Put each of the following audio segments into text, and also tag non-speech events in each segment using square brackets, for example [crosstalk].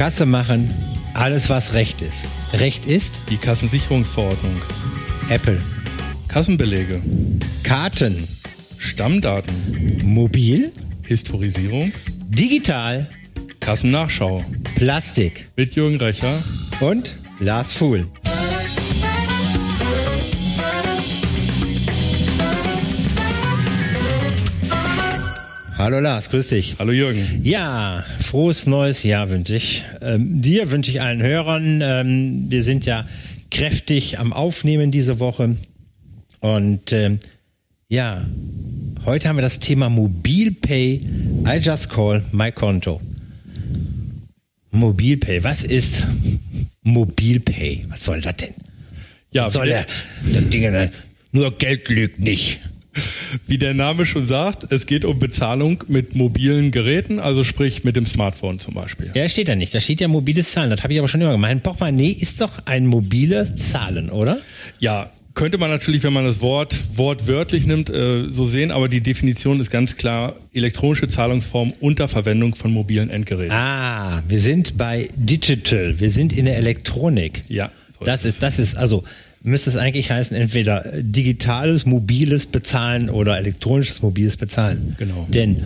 Kasse machen, alles was Recht ist. Recht ist Die Kassensicherungsverordnung. Apple. Kassenbelege. Karten. Stammdaten. Mobil. Historisierung. Digital. Kassennachschau. Plastik. Mit Jürgen Recher. Und Lars Fuhl. Hallo Lars, grüß dich. Hallo Jürgen. Ja, frohes neues Jahr wünsche ich. Ähm, dir wünsche ich allen Hörern. Ähm, wir sind ja kräftig am Aufnehmen diese Woche. Und ähm, ja, heute haben wir das Thema Mobilpay. I just call my Konto. Mobilpay, was ist Mobilpay? Was soll das denn? Ja, Was soll der, das Ding, ne? nur Geld lügt nicht. [laughs] wie der Name schon sagt, es geht um Bezahlung mit mobilen Geräten, also sprich mit dem Smartphone zum Beispiel. Ja, steht da nicht. Da steht ja mobiles Zahlen. Das habe ich aber schon immer gemeint. Portemonnaie ist doch ein mobiles Zahlen, oder? Ja, könnte man natürlich, wenn man das Wort wortwörtlich nimmt, äh, so sehen, aber die Definition ist ganz klar elektronische Zahlungsform unter Verwendung von mobilen Endgeräten. Ah, wir sind bei Digital. Wir sind in der Elektronik. Ja, Das ist, das ist, also müsste es eigentlich heißen, entweder digitales, mobiles Bezahlen oder elektronisches, mobiles Bezahlen. Genau. Denn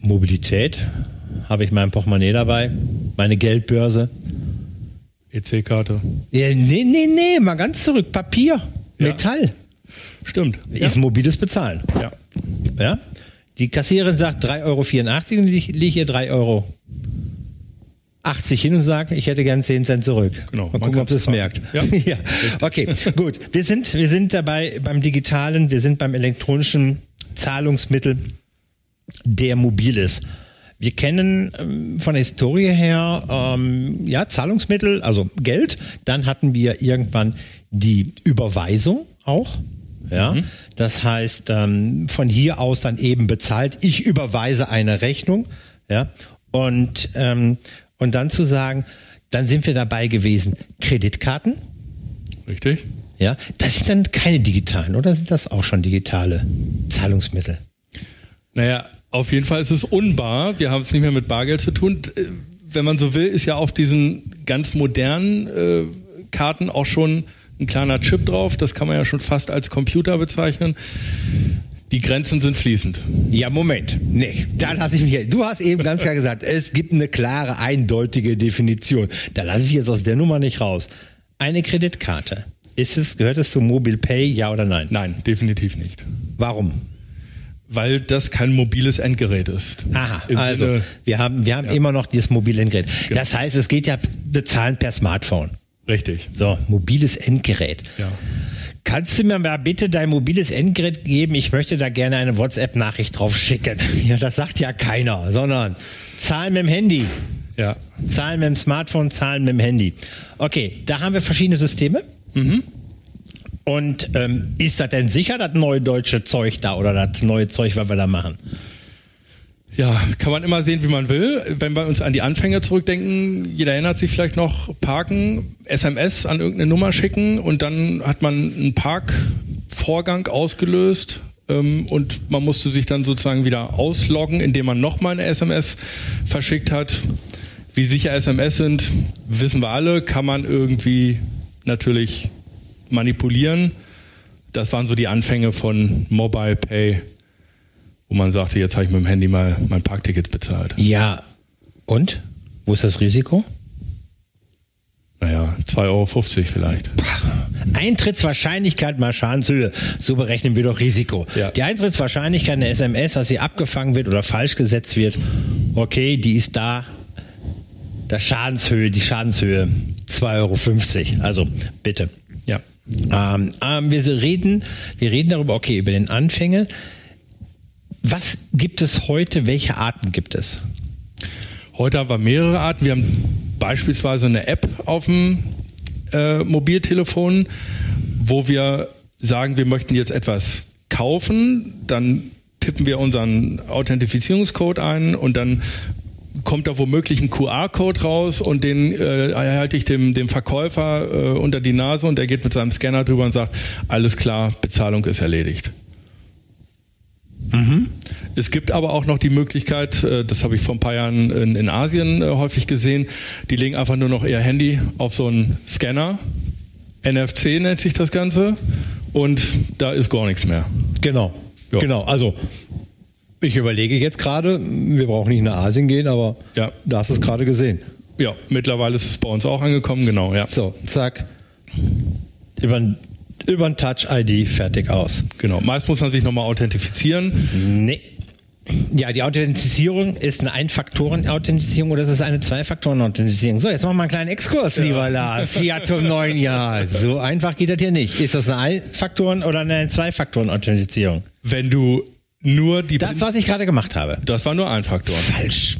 Mobilität habe ich mein Portemonnaie dabei, meine Geldbörse. EC-Karte. Ja, nee, nee, nee, mal ganz zurück. Papier, Ja. Metall Stimmt. ist mobiles Bezahlen. Ja. Ja? Die Kassiererin sagt 3,84 Euro und ich lege ihr 3,80 Euro hin und sage, ich hätte gern 10 Cent zurück. Genau, Mal man gucken, ob es merkt. fragen. [laughs] Ja. Okay, gut. Wir sind, wir sind dabei beim digitalen, wir sind beim elektronischen Zahlungsmittel, der mobil ist. Wir kennen ähm, von der Historie her ähm, ja Zahlungsmittel, also Geld. Dann hatten wir irgendwann die Überweisung auch. Ja, das heißt ähm, von hier aus dann eben bezahlt. Ich überweise eine Rechnung. Ja, und ähm, und dann zu sagen, dann sind wir dabei gewesen. Kreditkarten. Richtig? Ja, das sind dann keine digitalen, oder sind das auch schon digitale Zahlungsmittel? Naja, auf jeden Fall ist es unbar. Wir haben es nicht mehr mit Bargeld zu tun. Äh, Wenn man so will, ist ja auf diesen ganz modernen äh, Karten auch schon ein kleiner Chip drauf. Das kann man ja schon fast als Computer bezeichnen. Die Grenzen sind fließend. Ja, Moment. Nee, da lasse ich mich. Du hast eben ganz klar gesagt, es gibt eine klare, eindeutige Definition. Da lasse ich jetzt aus der Nummer nicht raus. Eine Kreditkarte. Ist es, gehört es zu Mobile Pay, ja oder nein? Nein, definitiv nicht. Warum? Weil das kein mobiles Endgerät ist. Aha, Im also Sinne- wir haben, wir haben immer noch dieses mobile Endgerät. Genau. Das heißt, es geht ja bezahlen per Smartphone. Richtig. So, mobiles Endgerät. Ja. Kannst du mir mal bitte dein mobiles Endgerät geben? Ich möchte da gerne eine WhatsApp-Nachricht drauf schicken. [laughs] Ja, das sagt ja keiner, sondern zahlen mit dem Handy. Ja. Zahlen mit dem Smartphone, zahlen mit dem Handy. Okay, da haben wir verschiedene Systeme. Und ähm, ist das denn sicher, das neue deutsche Zeug da oder das neue Zeug, was wir da machen? Ja, kann man immer sehen, wie man will. Wenn wir uns an die Anfänge zurückdenken, jeder erinnert sich vielleicht noch, parken, SMS an irgendeine Nummer schicken und dann hat man einen Parkvorgang ausgelöst ähm, und man musste sich dann sozusagen wieder ausloggen, indem man nochmal eine SMS verschickt hat. Wie sicher SMS sind, wissen wir alle, kann man irgendwie natürlich manipulieren. Das waren so die Anfänge von Mobile Pay wo man sagte, jetzt habe ich mit dem Handy mal mein Parkticket bezahlt. Ja, und? Wo ist das Risiko? Naja, 2,50 Euro vielleicht. Eintrittswahrscheinlichkeit mal Schadenshöhe. So berechnen wir doch Risiko. Ja. Die Eintrittswahrscheinlichkeit einer SMS, dass sie abgefangen wird oder falsch gesetzt wird, okay, die ist da. Das Schadenshöhe, die Schadenshöhe 2,50 Euro. Also bitte. Ja. Ähm, ähm, wir reden, wir reden darüber, okay, über den Anfänge. Was gibt es heute? Welche Arten gibt es? Heute haben wir mehrere Arten. Wir haben beispielsweise eine App auf dem äh, Mobiltelefon, wo wir sagen, wir möchten jetzt etwas kaufen. Dann tippen wir unseren Authentifizierungscode ein und dann kommt da womöglich ein QR-Code raus und den äh, halte ich dem, dem Verkäufer äh, unter die Nase und er geht mit seinem Scanner drüber und sagt, alles klar, Bezahlung ist erledigt. Es gibt aber auch noch die Möglichkeit, äh, das habe ich vor ein paar Jahren in, in Asien äh, häufig gesehen, die legen einfach nur noch ihr Handy auf so einen Scanner. NFC nennt sich das Ganze. Und da ist gar nichts mehr. Genau. Ja. Genau. Also ich überlege jetzt gerade, wir brauchen nicht nach Asien gehen, aber Ja. da hast du es gerade gesehen. Ja, mittlerweile ist es bei uns auch angekommen, genau, ja. So, zack. Über, über ein Touch-ID fertig aus. Genau. Meist muss man sich nochmal authentifizieren. Nee. Ja, die Authentifizierung ist eine Ein-Faktoren-Authentifizierung oder ist es eine Zwei-Faktoren-Authentifizierung? So, jetzt machen wir einen kleinen Exkurs, lieber Lars, hier zum neuen Jahr. So einfach geht das hier nicht. Ist das eine Ein-Faktoren- oder eine Zwei-Faktoren-Authentifizierung? Wenn du nur die. Das, was ich gerade gemacht habe. das war nur ein Faktor. Falsch.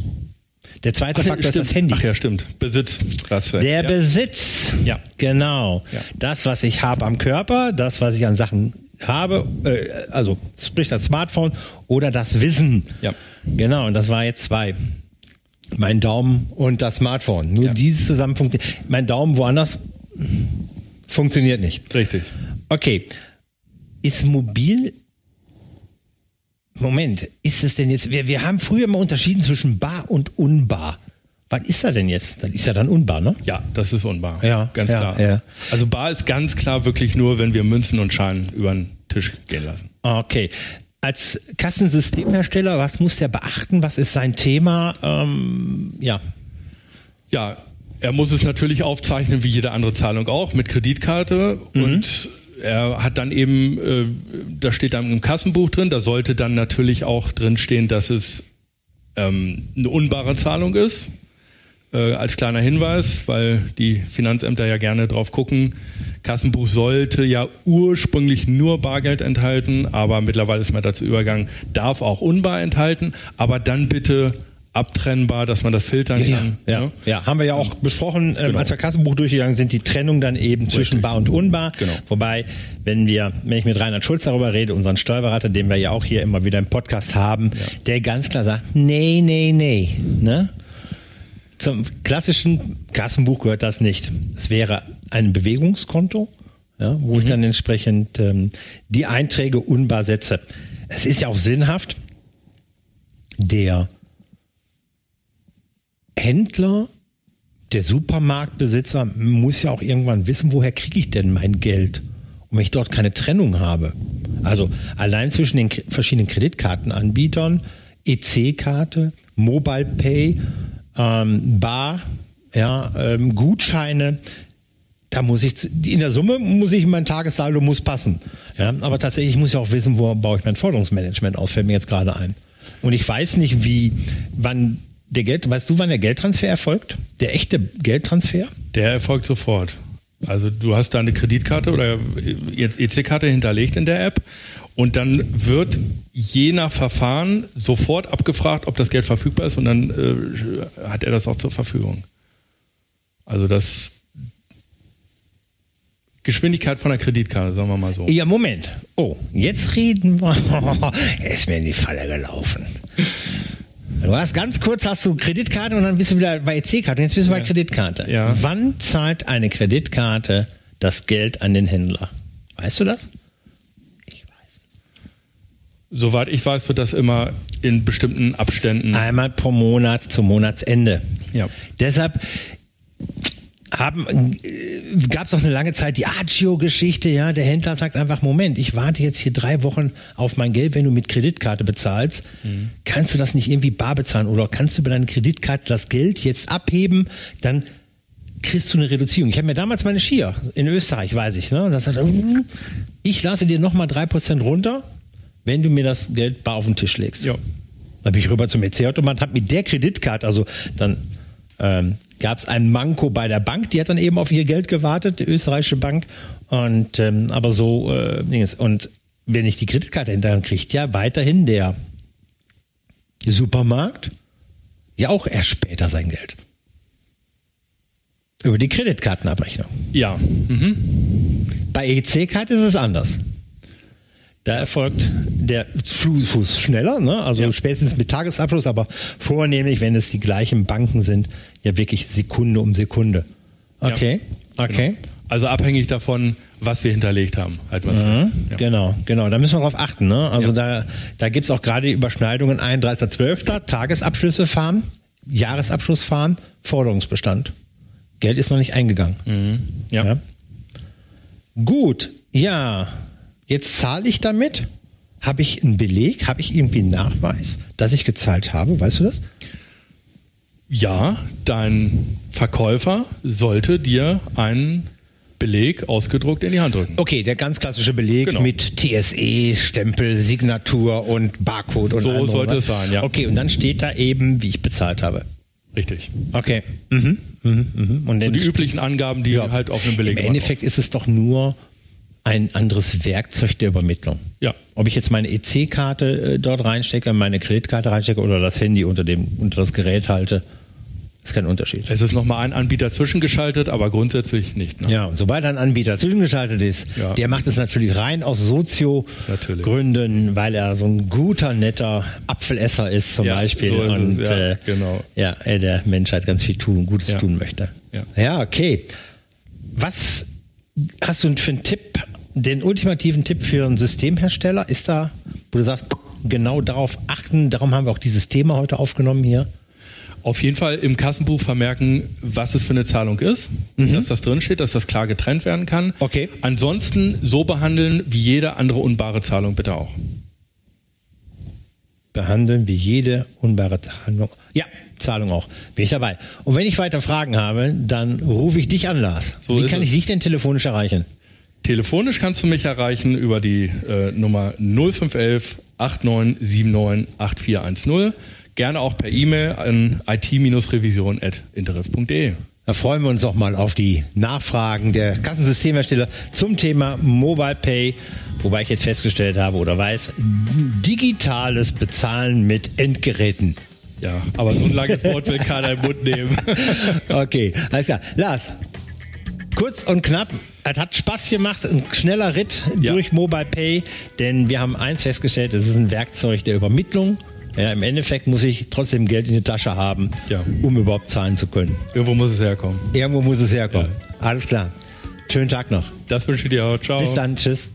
Der zweite Faktor ist Stimmt. das Handy. Ach ja, stimmt. Besitz. Krass. Der ja. Besitz. Ja. Genau. Ja. Das, was ich habe am Körper, das, was ich an Sachen habe, äh, also sprich das Smartphone oder das Wissen. Ja. Genau, und das war jetzt zwei. Mein Daumen und das Smartphone. Nur Ja. dieses zusammen funktioniert. Mein Daumen woanders funktioniert nicht. Richtig. Okay. Ist mobil. Moment, ist es denn jetzt? Wir, wir haben früher mal unterschieden zwischen bar und unbar. Was ist da denn jetzt? Das ist ja dann unbar, ne? Ja, das ist unbar. Ja, ganz ja, klar. ja. Also bar ist ganz klar wirklich nur, wenn wir Münzen und Scheinen über den Tisch gehen lassen. Okay. Als Kassensystemhersteller, was muss der beachten? Was ist sein Thema? Ähm, ja. Ja, er muss es natürlich aufzeichnen, wie jede andere Zahlung auch, mit Kreditkarte. Und er hat dann eben, äh, da steht dann im Kassenbuch drin, da sollte dann natürlich auch drin stehen, dass es ähm, eine unbare Zahlung ist. Äh, als kleiner Hinweis, weil die Finanzämter ja gerne drauf gucken. Kassenbuch sollte ja ursprünglich nur Bargeld enthalten, aber mittlerweile ist man dazu übergegangen, darf auch unbar enthalten, aber dann bitte abtrennbar, dass man das filtern kann. ja, ne? ja. Haben wir ja auch besprochen, ähm, Genau. als wir Kassenbuch durchgegangen sind, die Trennung dann eben zwischen bar und unbar. Genau. Wobei, wenn wir, wenn ich mit Reinhard Schulz darüber rede, unseren Steuerberater, den wir ja auch hier immer wieder im Podcast haben, der ganz klar sagt, nee, nee, nee, ne? Zum klassischen Kassenbuch gehört das nicht. Es wäre ein Bewegungskonto, ja, wo ich dann entsprechend ähm, die Einträge unbar setze. Es ist ja auch sinnhaft, der Händler, der Supermarktbesitzer muss ja auch irgendwann wissen, woher kriege ich denn mein Geld? Und wenn ich dort keine Trennung habe. Also allein zwischen den verschiedenen Kreditkartenanbietern, EC-Karte, Mobile Pay, ähm, Bar, ja, ähm, Gutscheine, da muss ich, in der Summe muss ich, mein Tagessaldo muss passen. Ja, aber tatsächlich muss ich auch wissen, wo baue ich mein Forderungsmanagement aus, fällt mir jetzt gerade ein. Und ich weiß nicht, wie, wann der Geld, weißt du, wann der Geldtransfer erfolgt? Der echte Geldtransfer? Der erfolgt sofort. Also du hast da eine Kreditkarte oder EC-Karte hinterlegt in der App und dann wird je nach Verfahren sofort abgefragt, ob das Geld verfügbar ist und dann äh, hat er das auch zur Verfügung. Also das Geschwindigkeit von der Kreditkarte, sagen wir mal so. Ja, Moment. Oh, jetzt reden wir. [laughs] er ist mir in die Falle gelaufen. Du hast ganz kurz hast du Kreditkarte und dann bist du wieder bei EC-Karte. Jetzt bist du bei Kreditkarte. Ja. Wann zahlt eine Kreditkarte das Geld an den Händler? Weißt du das? Ich weiß es. Soweit ich weiß, wird das immer in bestimmten Abständen. Einmal pro Monat zum Monatsende. Ja. Deshalb haben, äh, gab es auch eine lange Zeit die Agio-Geschichte, ja, der Händler sagt einfach, Moment, ich warte jetzt hier drei Wochen auf mein Geld, wenn du mit Kreditkarte bezahlst, kannst du das nicht irgendwie bar bezahlen oder kannst du über deine Kreditkarte das Geld jetzt abheben, dann kriegst du eine Reduzierung. Ich habe mir damals meine Skier in Österreich, weiß ich, ne, und das sagt, mm, ich lasse dir nochmal drei Prozent runter, wenn du mir das Geld bar auf den Tisch legst. Ja. Dann bin ich rüber zum EC-Automat, habe mit der Kreditkarte, also dann ähm, gab es ein Manko bei der Bank, die hat dann eben auf ihr Geld gewartet, die österreichische Bank. Und ähm, aber so äh, und wenn ich die Kreditkarte hinter, dann kriegt ja weiterhin der Supermarkt ja auch erst später sein Geld. Über die Kreditkartenabrechnung. Ja. Mhm. Bei EC-Karte ist es anders. Da erfolgt der Fuß schneller, ne? also Ja. spätestens mit Tagesabschluss, aber vornehmlich, wenn es die gleichen Banken sind, ja wirklich Sekunde um Sekunde. Okay, okay. Also abhängig davon, was wir hinterlegt haben. Halt was mhm, ja. Genau, genau. Da müssen wir drauf achten. Ne? Also ja. da, da gibt es auch gerade die Überschneidungen 31.12. Tagesabschlüsse fahren, Jahresabschluss fahren, Forderungsbestand. Geld ist noch nicht eingegangen. Mhm. Ja. ja. Gut, ja. Jetzt zahle ich damit. Habe ich einen Beleg? Habe ich irgendwie einen Nachweis, dass ich gezahlt habe? Weißt du das? Ja, dein Verkäufer sollte dir einen Beleg ausgedruckt in die Hand drücken. Okay, der ganz klassische Beleg genau. mit TSE, Stempel, Signatur und Barcode und So sollte es sein, ja. Okay, und dann steht da eben, wie ich bezahlt habe. Richtig. Okay. Mhm. Mhm. Mhm. Und so die üblichen Angaben, die ja. halt auf einem Beleg Im Endeffekt ist es doch nur ein anderes Werkzeug der Übermittlung. Ja. Ob ich jetzt meine EC-Karte äh, dort reinstecke, meine Kreditkarte reinstecke oder das Handy unter dem unter das Gerät halte, ist kein Unterschied. Es ist nochmal ein Anbieter zwischengeschaltet, aber grundsätzlich nicht. Ne? Ja, sobald ein Anbieter zwischengeschaltet ist, ja. der macht es natürlich rein aus Sozio-Gründen, weil er so ein guter, netter Apfelesser ist zum ja, Beispiel so und es, ja, äh, genau. ja, er der Menschheit ganz viel tun, Gutes tun möchte. Ja. ja, okay. Was hast du für einen Tipp, den ultimativen Tipp für einen Systemhersteller? Ist da, wo du sagst, genau darauf achten, darum haben wir auch dieses Thema heute aufgenommen hier? Auf jeden Fall im Kassenbuch vermerken, was es für eine Zahlung ist, mhm. dass das drinsteht, dass das klar getrennt werden kann. Okay. Ansonsten so behandeln wie jede andere unbare Zahlung bitte auch. Behandeln wie jede unbare Zahlung. Ja, Zahlung auch. Bin ich dabei. Und wenn ich weiter Fragen habe, dann rufe ich dich an, Lars. So wie kann ich dich denn telefonisch erreichen? Telefonisch kannst du mich erreichen über die äh, Nummer 0511 8979 8410 gerne auch per E-Mail an it-revision.interref.de. Da freuen wir uns auch mal auf die Nachfragen der Kassensystemhersteller zum Thema Mobile Pay, wobei ich jetzt festgestellt habe oder weiß, digitales Bezahlen mit Endgeräten. Ja, aber so ein langes Wort will keiner im Mund nehmen. [laughs] okay, alles klar. Lars, kurz und knapp, es hat Spaß gemacht, ein schneller Ritt ja. durch Mobile Pay, denn wir haben eins festgestellt, es ist ein Werkzeug der Übermittlung ja, Im Endeffekt muss ich trotzdem Geld in die Tasche haben, ja. um überhaupt zahlen zu können. Irgendwo muss es herkommen. Irgendwo muss es herkommen. Alles klar. Schönen Tag noch. Das wünsche ich dir auch. Ciao. Bis dann. Tschüss.